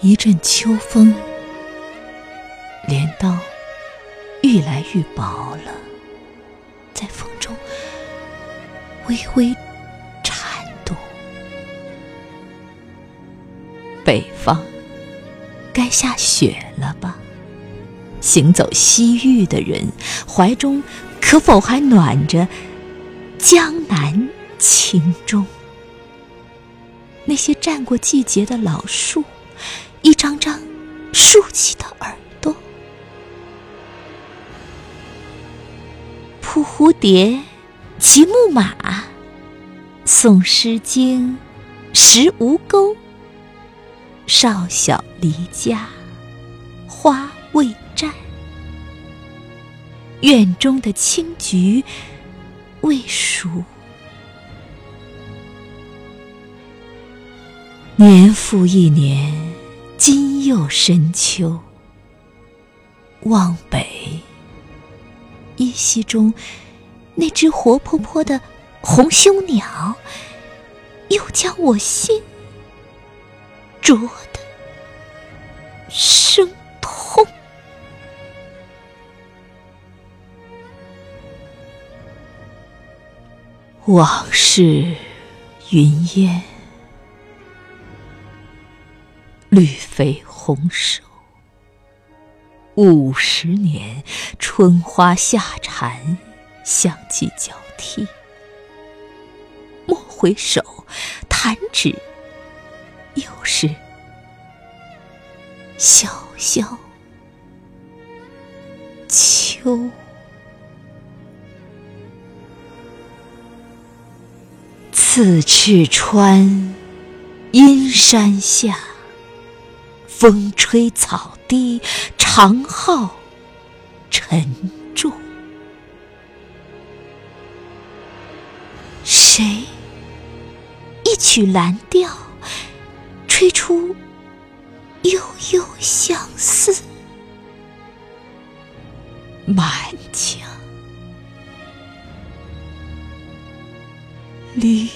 一阵秋风，镰刀愈来愈薄了，在风中微微颤动。北方该下雪了吧？行走西域的人，怀中可否还暖着江南情钟？那些站过季节的老树。一张张竖起的耳朵，扑蝴蝶，骑木马，诵《诗经》，识吴钩。少小离家，花未绽。院中的青菊未熟，年复一年。今又深秋，望北，依稀中那只活泼泼的红胸鸟，又将我心啄得生痛。往事云烟。绿肥红瘦，五十年春花夏蝉，相继交替。莫回首，弹指又是萧萧秋。刺翅川，阴山下。风吹草低，长号沉重。谁一曲蓝调，吹出悠悠相思？满江离。